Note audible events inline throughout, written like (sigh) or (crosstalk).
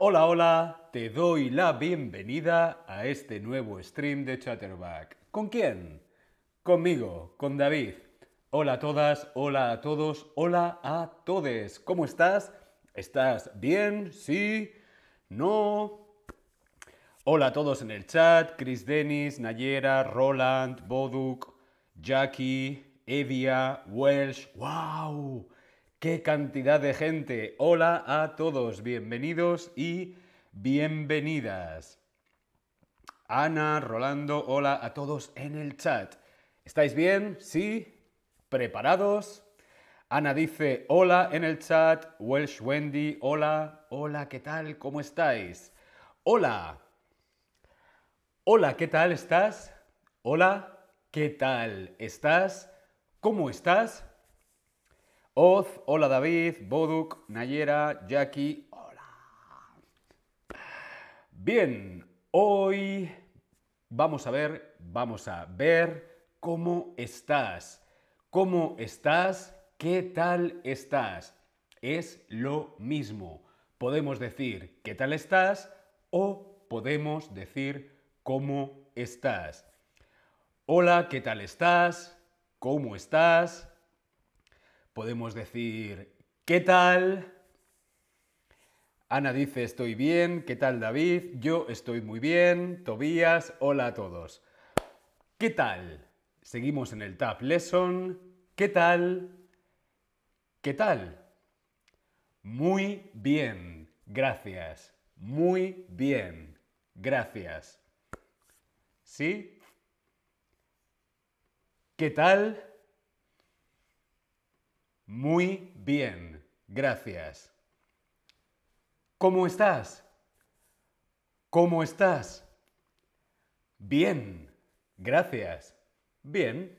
Hola, hola, te doy la bienvenida a este nuevo stream de Chatterback. ¿Con quién? Conmigo, con David. Hola a todas, hola a todos, hola a todes. ¿Cómo estás? ¿Estás bien? ¿Sí? ¿No? Hola a todos en el chat, Chris Dennis, Nayera, Roland, Boduk, Jackie, Evia, Welsh. ¡Wow! ¡Qué cantidad de gente! Hola a todos, bienvenidos y bienvenidas. Ana, Rolando, hola a todos en el chat. ¿Estáis bien? ¿Sí? ¿Preparados? Ana dice hola en el chat. Welsh Wendy, hola. Hola, ¿qué tal? ¿Cómo estáis? Hola. Hola, ¿qué tal estás? Hola, ¿qué tal estás? ¿Cómo estás? Oz, hola David, Boduk, Nayera, Jackie, hola. Bien, hoy vamos a ver, vamos a ver cómo estás. ¿Cómo estás? ¿Qué tal estás? Es lo mismo. Podemos decir ¿qué tal estás? o podemos decir ¿cómo estás? Hola, ¿qué tal estás? ¿Cómo estás? Podemos decir, ¿qué tal? Ana dice, estoy bien. ¿Qué tal David? Yo estoy muy bien. Tobías, hola a todos. ¿Qué tal? Seguimos en el Tab Lesson. ¿Qué tal? ¿Qué tal? Muy bien, gracias. Muy bien, gracias. ¿Sí? ¿Qué tal? Muy bien, gracias. ¿Cómo estás? ¿Cómo estás? Bien, gracias. Bien,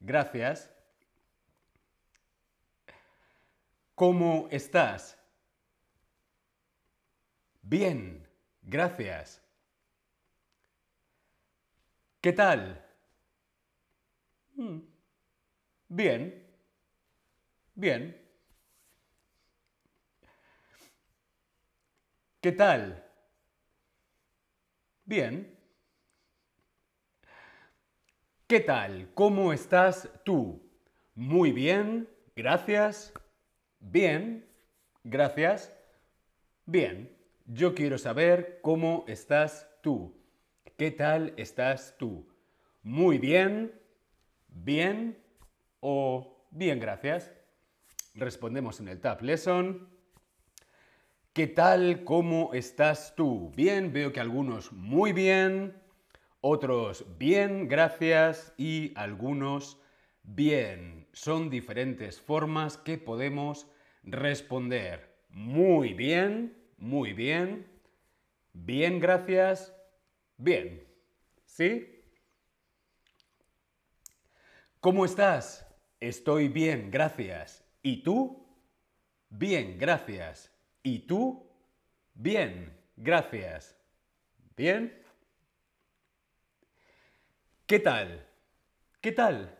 gracias. ¿Cómo estás? Bien, gracias. ¿Qué tal? Mm, bien, Bien. ¿Qué tal? Bien. ¿Qué tal? ¿Cómo estás tú? Muy bien, gracias. Bien, gracias. Bien, yo quiero saber cómo estás tú. ¿Qué tal estás tú? Muy bien, bien o bien, gracias. Respondemos en el Tab Lesson. ¿Qué tal? ¿Cómo estás tú? Bien, veo que algunos muy bien, otros bien, gracias, y algunos bien. Son diferentes formas que podemos responder. Muy bien, muy bien, bien, gracias, bien. ¿Sí? ¿Cómo estás? Estoy bien, gracias. ¿Y tú? Bien, gracias. ¿Y tú? Bien, gracias. ¿Bien? ¿Qué tal? ¿Qué tal?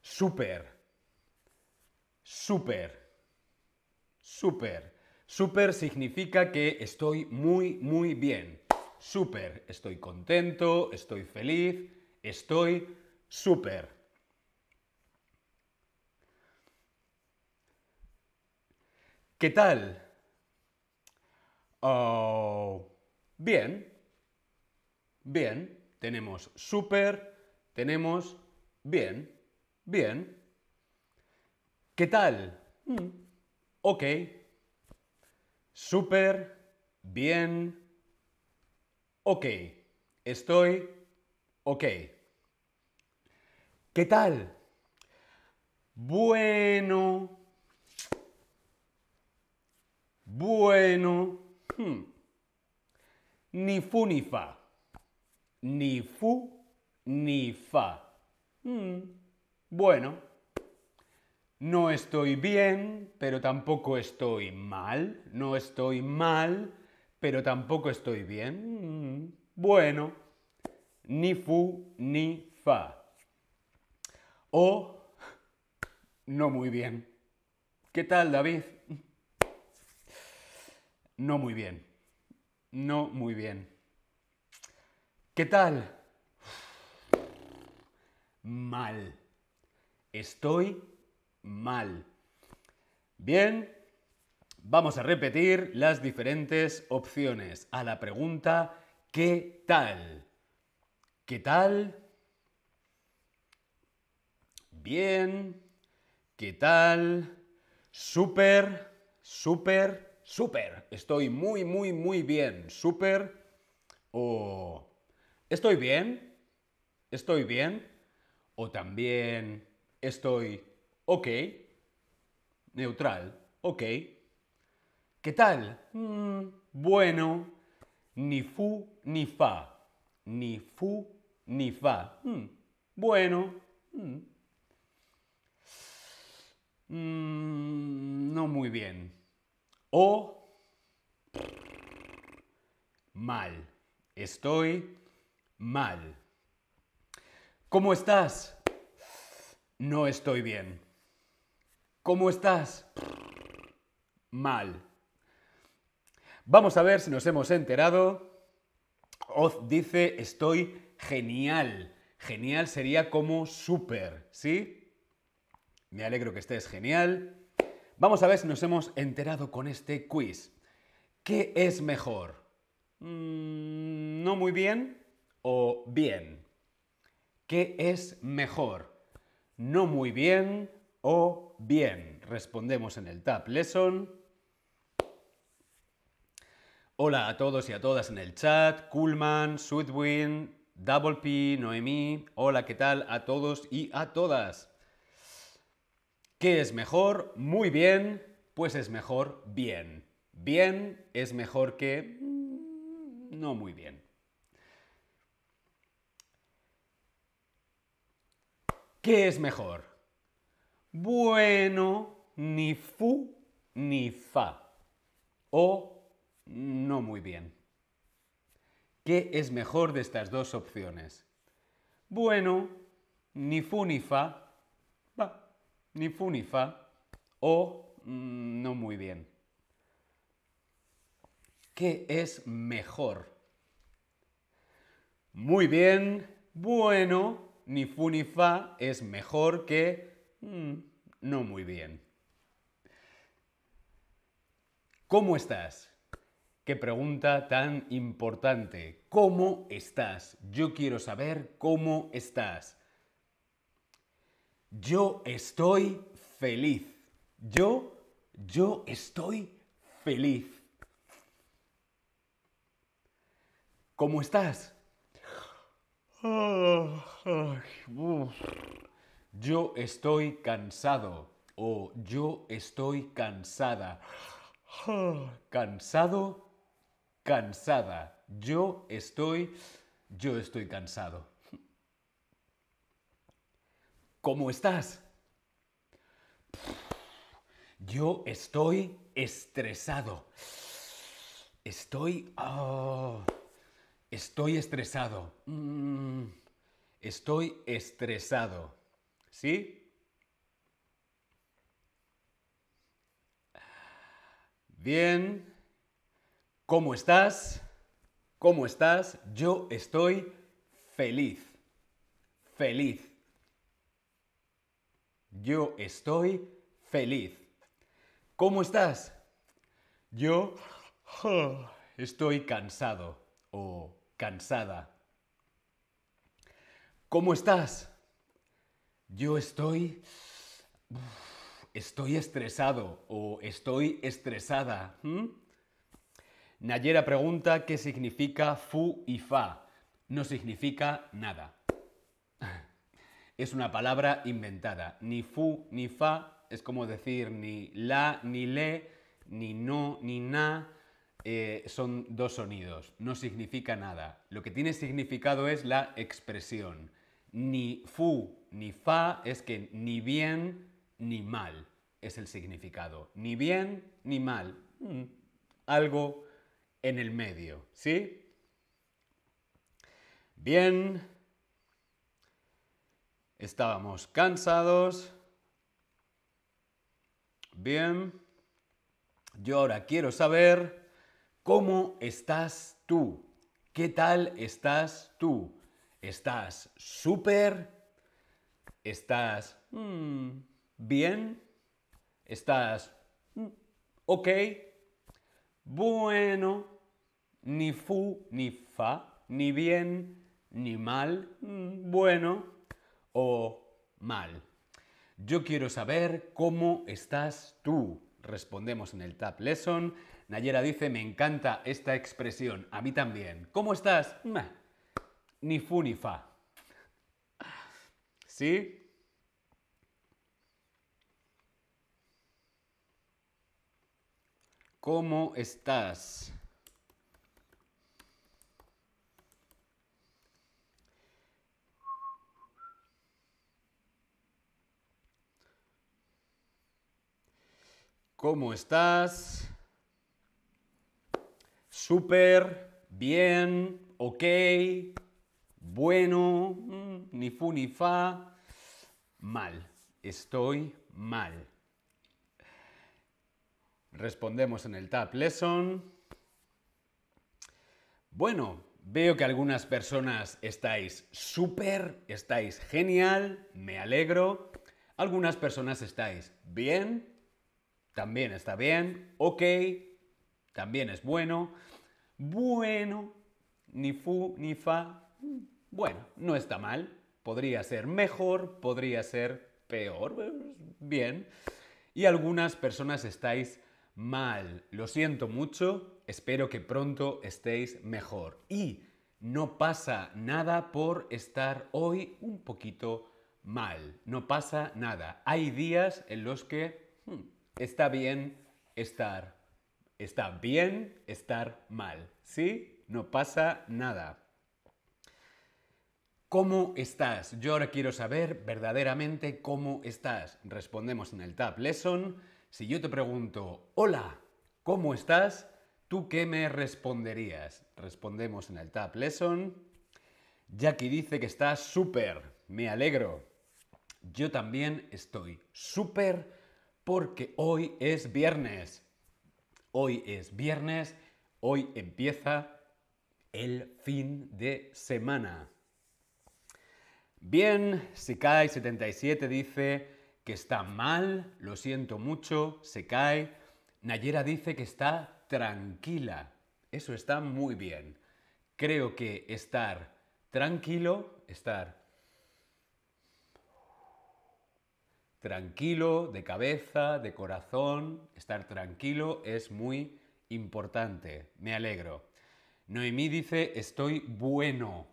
Súper. Súper. Súper. Súper significa que estoy muy, muy bien. Súper. Estoy contento, estoy feliz, estoy súper. ¿Qué tal? Oh, bien. Bien. Tenemos súper, tenemos bien, bien. ¿Qué tal? Mm, ok. Súper, bien, ok. Estoy, ok. ¿Qué tal? Bueno, bueno. Hmm. Ni fu ni fa. Ni fu ni fa. Hmm. Bueno. No estoy bien, pero tampoco estoy mal. No estoy mal, pero tampoco estoy bien. Hmm. Bueno. Ni fu ni fa. O no muy bien. ¿Qué tal, David? No muy bien. No muy bien. ¿Qué tal? Mal. Estoy mal. Bien, vamos a repetir las diferentes opciones a la pregunta ¿qué tal? ¿Qué tal? Bien. ¿Qué tal? Súper, súper, súper. Estoy muy, muy, muy bien. Súper. O estoy bien. Estoy bien. O también estoy ok. Neutral. Ok. ¿Qué tal? Mm, bueno. Ni fu ni fa. Ni fu ni fa. Mm, bueno. Mm. No muy bien. O mal. Estoy mal. ¿Cómo estás? No estoy bien. ¿Cómo estás? Mal. Vamos a ver si nos hemos enterado. Oz dice estoy genial. Genial sería como súper, ¿sí? Me alegro que estés genial. Vamos a ver si nos hemos enterado con este quiz. ¿Qué es mejor? Mm, ¿No muy bien o bien? ¿Qué es mejor? ¿No muy bien o bien? Respondemos en el Tab Lesson. Hola a todos y a todas en el chat. Coolman, Sweetwin, Double P, Noemí. Hola, ¿qué tal a todos y a todas? ¿Qué es mejor? Muy bien, pues es mejor bien. Bien es mejor que mm, no muy bien. ¿Qué es mejor? Bueno, ni fu ni fa. O no muy bien. ¿Qué es mejor de estas dos opciones? Bueno, ni fu ni fa ni fu ni fa o mm, no muy bien. ¿Qué es mejor? Muy bien, bueno, ni fu ni fa es mejor que mm, no muy bien. ¿Cómo estás? Qué pregunta tan importante. ¿Cómo estás? Yo quiero saber cómo estás. Yo estoy feliz. Yo, yo estoy feliz. ¿Cómo estás? Yo estoy cansado o yo estoy cansada. Cansado, cansada. Yo estoy, yo estoy cansado. ¿Cómo estás? Yo estoy estresado. Estoy... Oh, estoy estresado. Mm, estoy estresado. ¿Sí? Bien. ¿Cómo estás? ¿Cómo estás? Yo estoy feliz. Feliz. Yo estoy feliz. ¿Cómo estás? Yo (sighs) estoy cansado o cansada. ¿Cómo estás? Yo estoy... (sighs) Estoy estresado o estoy estresada. Nayera pregunta qué significa fu y fa. No significa nada es una palabra inventada. Ni fu ni fa es como decir ni la ni le, ni no ni na. Eh, son dos sonidos, no significa nada. Lo que tiene significado es la expresión. Ni fu ni fa es que ni bien ni mal es el significado. Ni bien ni mal. Mm, algo en el medio, ¿sí? Bien, Estábamos cansados. Bien. Yo ahora quiero saber ¿Cómo estás tú? ¿Qué tal estás tú? ¿Estás súper? ¿Estás mm, bien? ¿Estás mm, ok? Bueno, ni fu ni fa, ni bien ni mal, mm, bueno o mal. Yo quiero saber cómo estás tú. Respondemos en el Tab Lesson. Nayera dice, me encanta esta expresión. A mí también. ¿Cómo estás? Ni fu ni fa. ¿Sí? ¿Cómo estás? ¿Cómo estás? Súper, bien, ok, bueno, mm, ni fu ni fa, mal, estoy mal. Respondemos en el Tab Lesson. Bueno, veo que algunas personas estáis súper, estáis genial, me alegro. Algunas personas estáis bien, también está bien, ok, también es bueno, bueno, ni fu ni fa, bueno, no está mal, podría ser mejor, podría ser peor, bien. Y algunas personas estáis mal, lo siento mucho, espero que pronto estéis mejor. Y no pasa nada por estar hoy un poquito mal, no pasa nada. Hay días en los que... Hmm, está bien estar. Está bien estar mal. ¿Sí? No pasa nada. ¿Cómo estás? Yo ahora quiero saber verdaderamente cómo estás. Respondemos en el Tab Lesson. Si yo te pregunto, hola, ¿cómo estás? ¿Tú qué me responderías? Respondemos en el Tab Lesson. Jackie dice que está súper. Me alegro. Yo también estoy súper porque hoy es viernes. Hoy es viernes, hoy empieza el fin de semana. Bien, Sekai77 dice que está mal, lo siento mucho, se cae. Nayera dice que está tranquila. Eso está muy bien. Creo que estar tranquilo, estar tranquilo, de cabeza, de corazón, estar tranquilo es muy importante. Me alegro. Noemí dice, estoy bueno.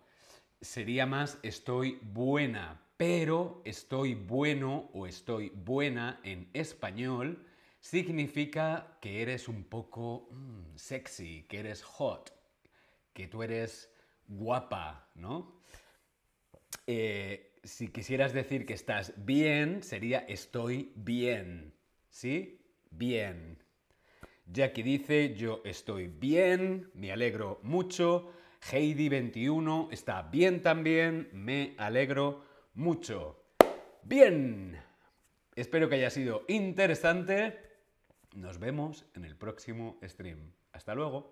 Sería más, estoy buena. Pero estoy bueno o estoy buena en español significa que eres un poco mm, sexy, que eres hot, que tú eres guapa, ¿no? Eh, si quisieras decir que estás bien, sería estoy bien. ¿Sí? Bien. Jackie dice, yo estoy bien, me alegro mucho. Heidi21 está bien también, me alegro mucho. Bien. Espero que haya sido interesante. Nos vemos en el próximo stream. Hasta luego.